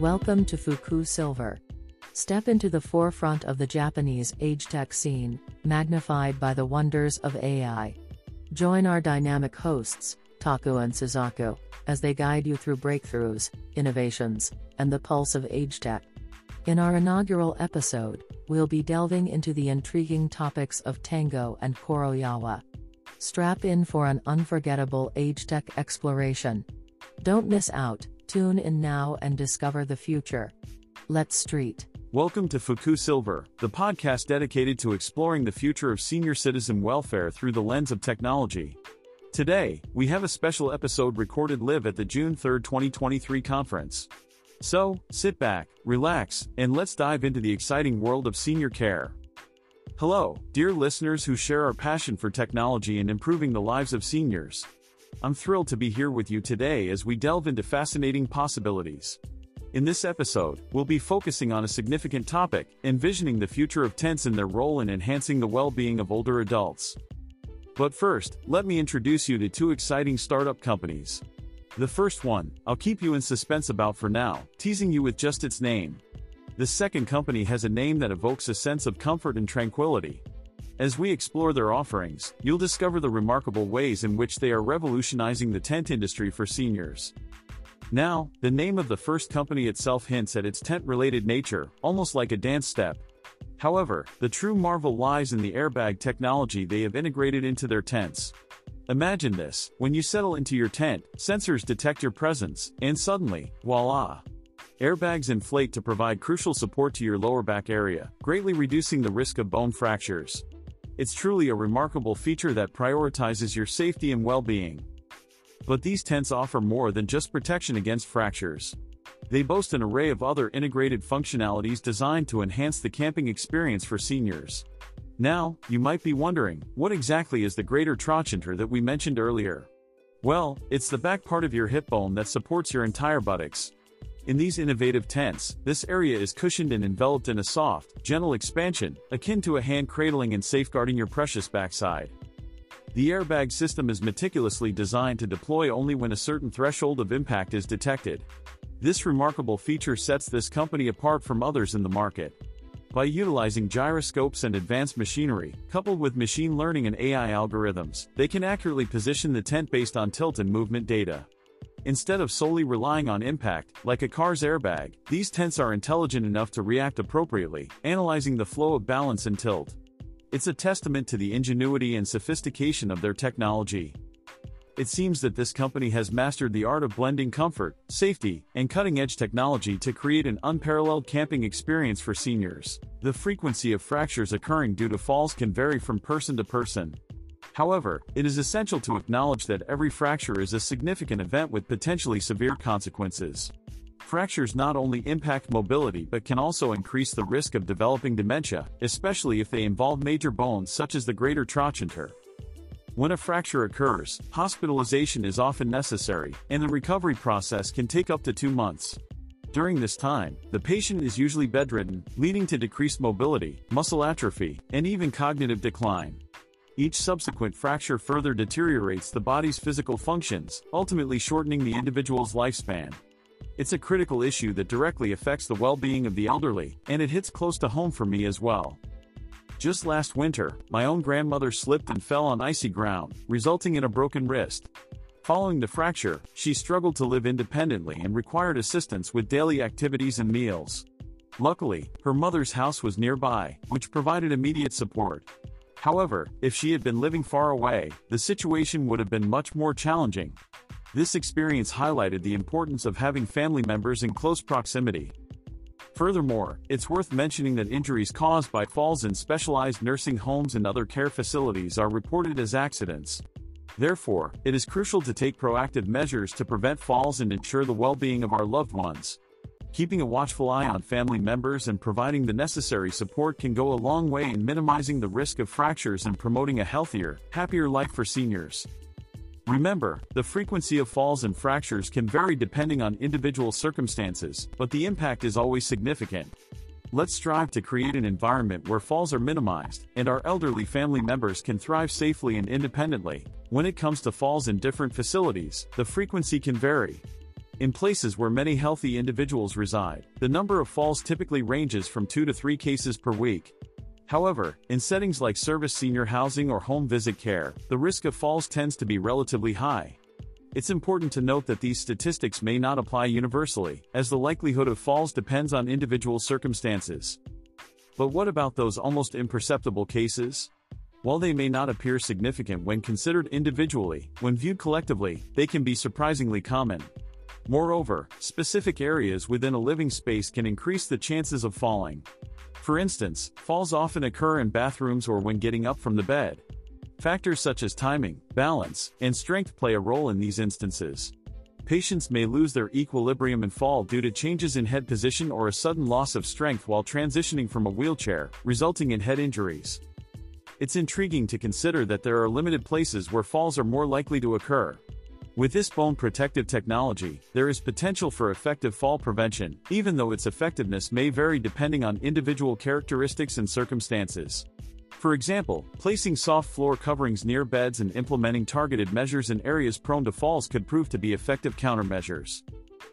Welcome to Fuku Silver. Step into the forefront of the Japanese age tech scene, magnified by the wonders of AI. Join our dynamic hosts, Taku and Suzaku, as they guide you through breakthroughs, innovations, and the pulse of age tech. In our inaugural episode, we'll be delving into the intriguing topics of tango and koroyawa. Strap in for an unforgettable age tech exploration. Don't miss out, tune in now and discover the future. Let's street. Welcome to Fuku Silver, the podcast dedicated to exploring the future of senior citizen welfare through the lens of technology. Today, we have a special episode recorded live at the June 3, 2023 conference. So, sit back, relax, and let's dive into the exciting world of senior care. Hello, dear listeners who share our passion for technology and improving the lives of seniors. I'm thrilled to be here with you today as we delve into fascinating possibilities. In this episode, we'll be focusing on a significant topic, envisioning the future of tents and their role in enhancing the well-being of older adults. But first, let me introduce you to two exciting startup companies. The first one, I'll keep you in suspense about for now, teasing you with just its name. The second company has a name that evokes a sense of comfort and tranquility. As we explore their offerings, you'll discover the remarkable ways in which they are revolutionizing the tent industry for seniors. Now, the name of the first company itself hints at its tent-related nature, almost like a dance step. However, the true marvel lies in the airbag technology they have integrated into their tents. Imagine this, when you settle into your tent, sensors detect your presence, and suddenly, voila! Airbags inflate to provide crucial support to your lower back area, greatly reducing the risk of bone fractures. It's truly a remarkable feature that prioritizes your safety and well-being. But these tents offer more than just protection against fractures. They boast an array of other integrated functionalities designed to enhance the camping experience for seniors. Now, you might be wondering, what exactly is the greater trochanter that we mentioned earlier? Well, it's the back part of your hip bone that supports your entire buttocks. In these innovative tents, this area is cushioned and enveloped in a soft, gentle expansion, akin to a hand cradling and safeguarding your precious backside. The airbag system is meticulously designed to deploy only when a certain threshold of impact is detected. This remarkable feature sets this company apart from others in the market. By utilizing gyroscopes and advanced machinery, coupled with machine learning and AI algorithms, they can accurately position the tent based on tilt and movement data. Instead of solely relying on impact, like a car's airbag, these tents are intelligent enough to react appropriately, analyzing the flow of balance and tilt. It's a testament to the ingenuity and sophistication of their technology. It seems that this company has mastered the art of blending comfort, safety, and cutting-edge technology to create an unparalleled camping experience for seniors. The frequency of fractures occurring due to falls can vary from person to person. However, it is essential to acknowledge that every fracture is a significant event with potentially severe consequences. Fractures not only impact mobility but can also increase the risk of developing dementia, especially if they involve major bones such as the greater trochanter. When a fracture occurs, hospitalization is often necessary, and the recovery process can take up to two months. During this time, the patient is usually bedridden, leading to decreased mobility, muscle atrophy, and even cognitive decline. Each subsequent fracture further deteriorates the body's physical functions, ultimately shortening the individual's lifespan. It's a critical issue that directly affects the well-being of the elderly, and it hits close to home for me as well. Just last winter, my own grandmother slipped and fell on icy ground, resulting in a broken wrist. Following the fracture, she struggled to live independently and required assistance with daily activities and meals. Luckily, her mother's house was nearby, which provided immediate support. However, if she had been living far away, the situation would have been much more challenging. This experience highlighted the importance of having family members in close proximity. Furthermore, it's worth mentioning that injuries caused by falls in specialized nursing homes and other care facilities are reported as accidents. Therefore, it is crucial to take proactive measures to prevent falls and ensure the well-being of our loved ones. Keeping a watchful eye on family members and providing the necessary support can go a long way in minimizing the risk of fractures and promoting a healthier, happier life for seniors. Remember, the frequency of falls and fractures can vary depending on individual circumstances, but the impact is always significant. Let's strive to create an environment where falls are minimized, and our elderly family members can thrive safely and independently. When it comes to falls in different facilities, the frequency can vary. In places where many healthy individuals reside, the number of falls typically ranges from 2 to 3 cases per week. However, in settings like service senior housing or home visit care, the risk of falls tends to be relatively high. It's important to note that these statistics may not apply universally, as the likelihood of falls depends on individual circumstances. But what about those almost imperceptible cases? While they may not appear significant when considered individually, when viewed collectively, they can be surprisingly common. Moreover, specific areas within a living space can increase the chances of falling. For instance, falls often occur in bathrooms or when getting up from the bed. Factors such as timing, balance, and strength play a role in these instances. Patients may lose their equilibrium and fall due to changes in head position or a sudden loss of strength while transitioning from a wheelchair, resulting in head injuries. It's intriguing to consider that there are limited places where falls are more likely to occur. With this bone protective technology, there is potential for effective fall prevention, even though its effectiveness may vary depending on individual characteristics and circumstances. For example, placing soft floor coverings near beds and implementing targeted measures in areas prone to falls could prove to be effective countermeasures.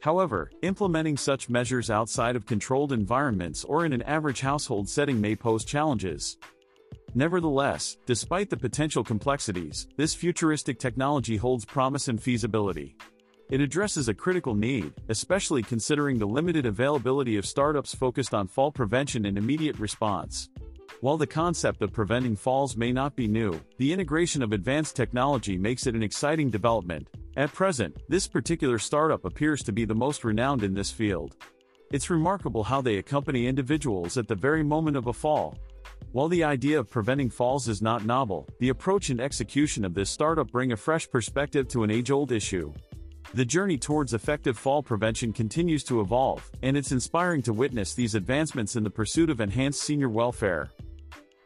However, implementing such measures outside of controlled environments or in an average household setting may pose challenges. Nevertheless, despite the potential complexities, this futuristic technology holds promise and feasibility. It addresses a critical need, especially considering the limited availability of startups focused on fall prevention and immediate response. While the concept of preventing falls may not be new, the integration of advanced technology makes it an exciting development. At present, this particular startup appears to be the most renowned in this field. It's remarkable how they accompany individuals at the very moment of a fall. While the idea of preventing falls is not novel, the approach and execution of this startup bring a fresh perspective to an age-old issue. The journey towards effective fall prevention continues to evolve, and it's inspiring to witness these advancements in the pursuit of enhanced senior welfare.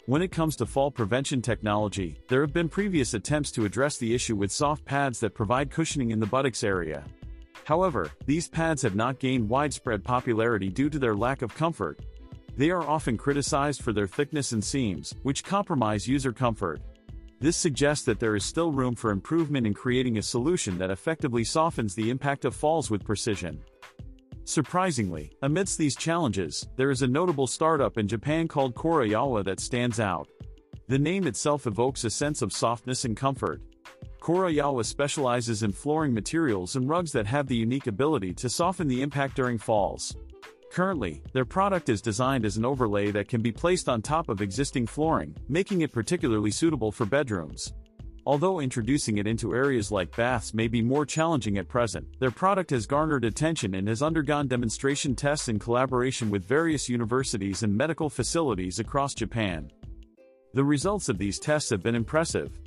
When it comes to fall prevention technology, there have been previous attempts to address the issue with soft pads that provide cushioning in the buttocks area. However, these pads have not gained widespread popularity due to their lack of comfort. They are often criticized for their thickness and seams, which compromise user comfort. This suggests that there is still room for improvement in creating a solution that effectively softens the impact of falls with precision. Surprisingly, amidst these challenges, there is a notable startup in Japan called Koroyawa that stands out. The name itself evokes a sense of softness and comfort. Koroyawa specializes in flooring materials and rugs that have the unique ability to soften the impact during falls. Currently, their product is designed as an overlay that can be placed on top of existing flooring, making it particularly suitable for bedrooms. Although introducing it into areas like baths may be more challenging at present, their product has garnered attention and has undergone demonstration tests in collaboration with various universities and medical facilities across Japan. The results of these tests have been impressive.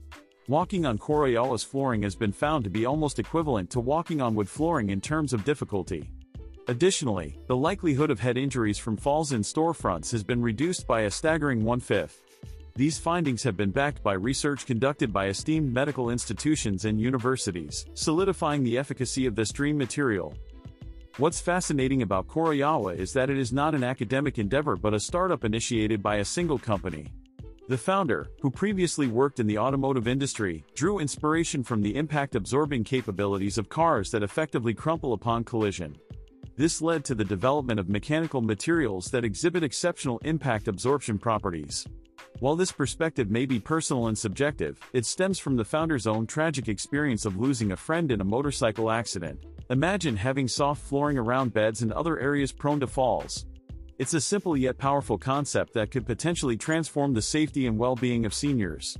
Walking on Koroyawa's flooring has been found to be almost equivalent to walking on wood flooring in terms of difficulty. Additionally, the likelihood of head injuries from falls in storefronts has been reduced by a staggering one-fifth. These findings have been backed by research conducted by esteemed medical institutions and universities, solidifying the efficacy of this dream material. What's fascinating about Koroyawa is that it is not an academic endeavor but a startup initiated by a single company. The founder, who previously worked in the automotive industry, drew inspiration from the impact absorbing capabilities of cars that effectively crumple upon collision. This led to the development of mechanical materials that exhibit exceptional impact absorption properties. While this perspective may be personal and subjective, it stems from the founder's own tragic experience of losing a friend in a motorcycle accident. Imagine having soft flooring around beds and other areas prone to falls. It's a simple yet powerful concept that could potentially transform the safety and well-being of seniors.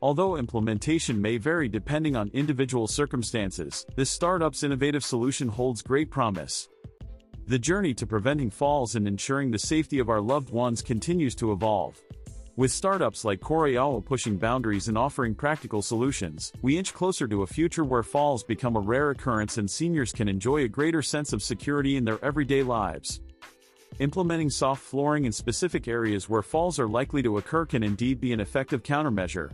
Although implementation may vary depending on individual circumstances, this startup's innovative solution holds great promise. The journey to preventing falls and ensuring the safety of our loved ones continues to evolve. With startups like Koroyawa pushing boundaries and offering practical solutions, we inch closer to a future where falls become a rare occurrence and seniors can enjoy a greater sense of security in their everyday lives. Implementing soft flooring in specific areas where falls are likely to occur can indeed be an effective countermeasure.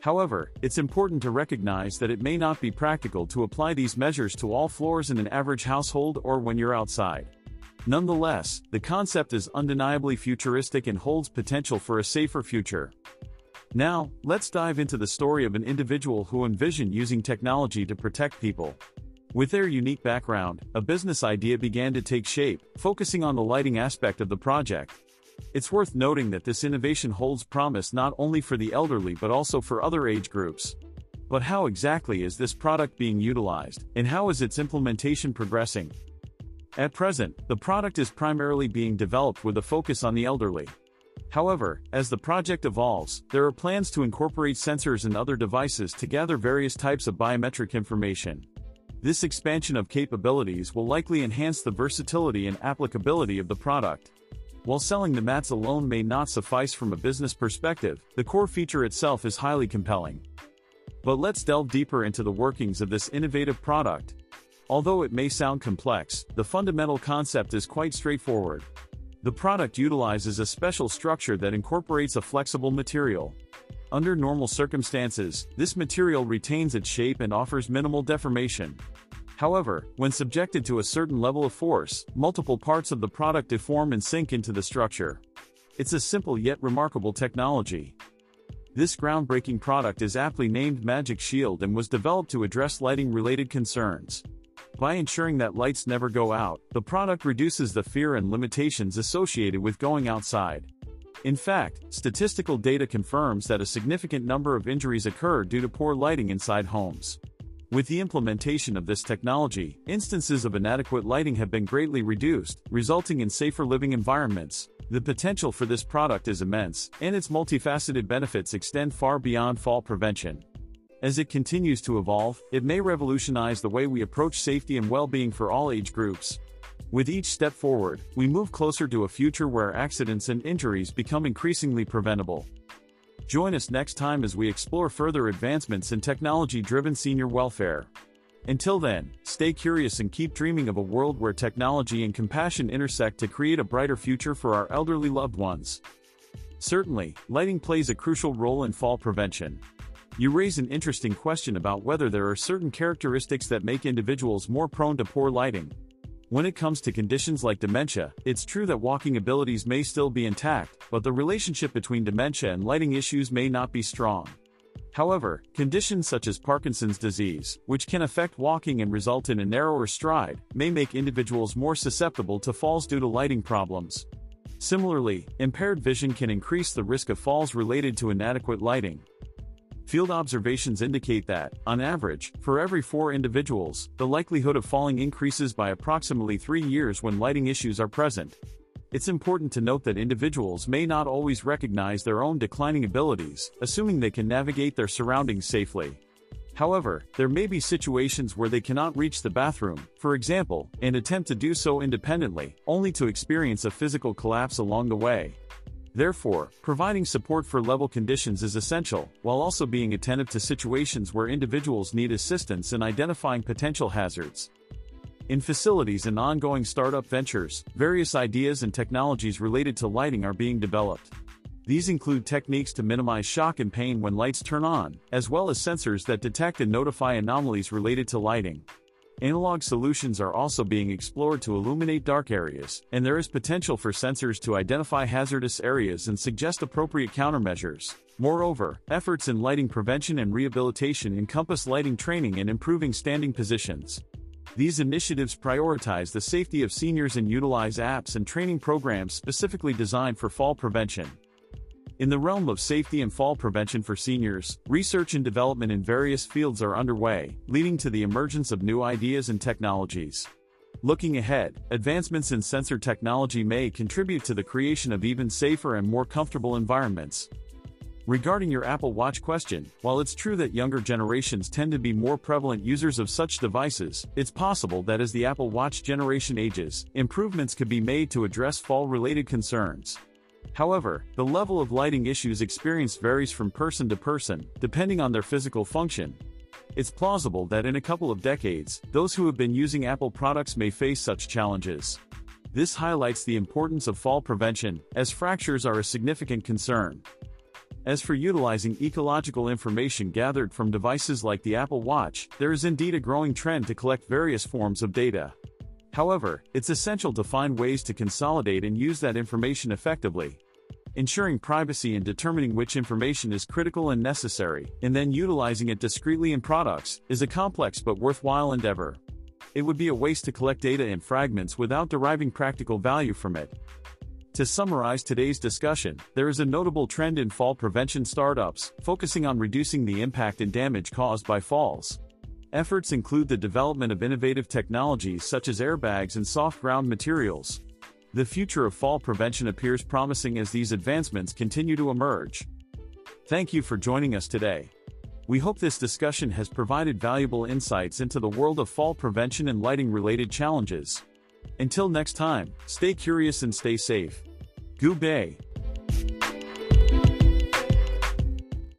However, it's important to recognize that it may not be practical to apply these measures to all floors in an average household or when you're outside. Nonetheless, the concept is undeniably futuristic and holds potential for a safer future. Now, let's dive into the story of an individual who envisioned using technology to protect people. With their unique background, a business idea began to take shape, focusing on the lighting aspect of the project. It's worth noting that this innovation holds promise not only for the elderly but also for other age groups. But how exactly is this product being utilized, and how is its implementation progressing? At present, the product is primarily being developed with a focus on the elderly. However, as the project evolves, there are plans to incorporate sensors and other devices to gather various types of biometric information. This expansion of capabilities will likely enhance the versatility and applicability of the product. While selling the mats alone may not suffice from a business perspective, the core feature itself is highly compelling. But let's delve deeper into the workings of this innovative product. Although it may sound complex, the fundamental concept is quite straightforward. The product utilizes a special structure that incorporates a flexible material. Under normal circumstances, this material retains its shape and offers minimal deformation. However, when subjected to a certain level of force, multiple parts of the product deform and sink into the structure. It's a simple yet remarkable technology. This groundbreaking product is aptly named Magic Shield and was developed to address lighting-related concerns. By ensuring that lights never go out, the product reduces the fear and limitations associated with going outside. In fact, statistical data confirms that a significant number of injuries occur due to poor lighting inside homes. With the implementation of this technology, instances of inadequate lighting have been greatly reduced, resulting in safer living environments. The potential for this product is immense, and its multifaceted benefits extend far beyond fall prevention. As it continues to evolve, it may revolutionize the way we approach safety and well-being for all age groups. With each step forward, we move closer to a future where accidents and injuries become increasingly preventable. Join us next time as we explore further advancements in technology-driven senior welfare. Until then, stay curious and keep dreaming of a world where technology and compassion intersect to create a brighter future for our elderly loved ones. Certainly, lighting plays a crucial role in fall prevention. You raise an interesting question about whether there are certain characteristics that make individuals more prone to poor lighting. When it comes to conditions like dementia, it's true that walking abilities may still be intact, but the relationship between dementia and lighting issues may not be strong. However, conditions such as Parkinson's disease, which can affect walking and result in a narrower stride, may make individuals more susceptible to falls due to lighting problems. Similarly, impaired vision can increase the risk of falls related to inadequate lighting, Field observations indicate that, on average, for every four individuals, the likelihood of falling increases by approximately three years when lighting issues are present. It's important to note that individuals may not always recognize their own declining abilities, assuming they can navigate their surroundings safely. However, there may be situations where they cannot reach the bathroom, for example, and attempt to do so independently, only to experience a physical collapse along the way. Therefore, providing support for level conditions is essential, while also being attentive to situations where individuals need assistance in identifying potential hazards. In facilities and ongoing startup ventures, various ideas and technologies related to lighting are being developed. These include techniques to minimize shock and pain when lights turn on, as well as sensors that detect and notify anomalies related to lighting. Analog solutions are also being explored to illuminate dark areas, and there is potential for sensors to identify hazardous areas and suggest appropriate countermeasures. Moreover, efforts in lighting prevention and rehabilitation encompass lighting training and improving standing positions. These initiatives prioritize the safety of seniors and utilize apps and training programs specifically designed for fall prevention. In the realm of safety and fall prevention for seniors, research and development in various fields are underway, leading to the emergence of new ideas and technologies. Looking ahead, advancements in sensor technology may contribute to the creation of even safer and more comfortable environments. Regarding your Apple Watch question, while it's true that younger generations tend to be more prevalent users of such devices, it's possible that as the Apple Watch generation ages, improvements could be made to address fall-related concerns. However, the level of lighting issues experienced varies from person to person, depending on their physical function. It's plausible that in a couple of decades, those who have been using Apple products may face such challenges. This highlights the importance of fall prevention, as fractures are a significant concern. As for utilizing ecological information gathered from devices like the Apple Watch, there is indeed a growing trend to collect various forms of data. However, it's essential to find ways to consolidate and use that information effectively. Ensuring privacy and determining which information is critical and necessary, and then utilizing it discreetly in products, is a complex but worthwhile endeavor. it would be a waste to collect data in fragments without deriving practical value from it. To summarize today's discussion, there is a notable trend in fall prevention startups, focusing on reducing the impact and damage caused by falls. Efforts include the development of innovative technologies such as airbags and soft ground materials. The future of fall prevention appears promising as these advancements continue to emerge. Thank you for joining us today. We hope this discussion has provided valuable insights into the world of fall prevention and lighting related challenges. Until next time, stay curious and stay safe. Goodbye.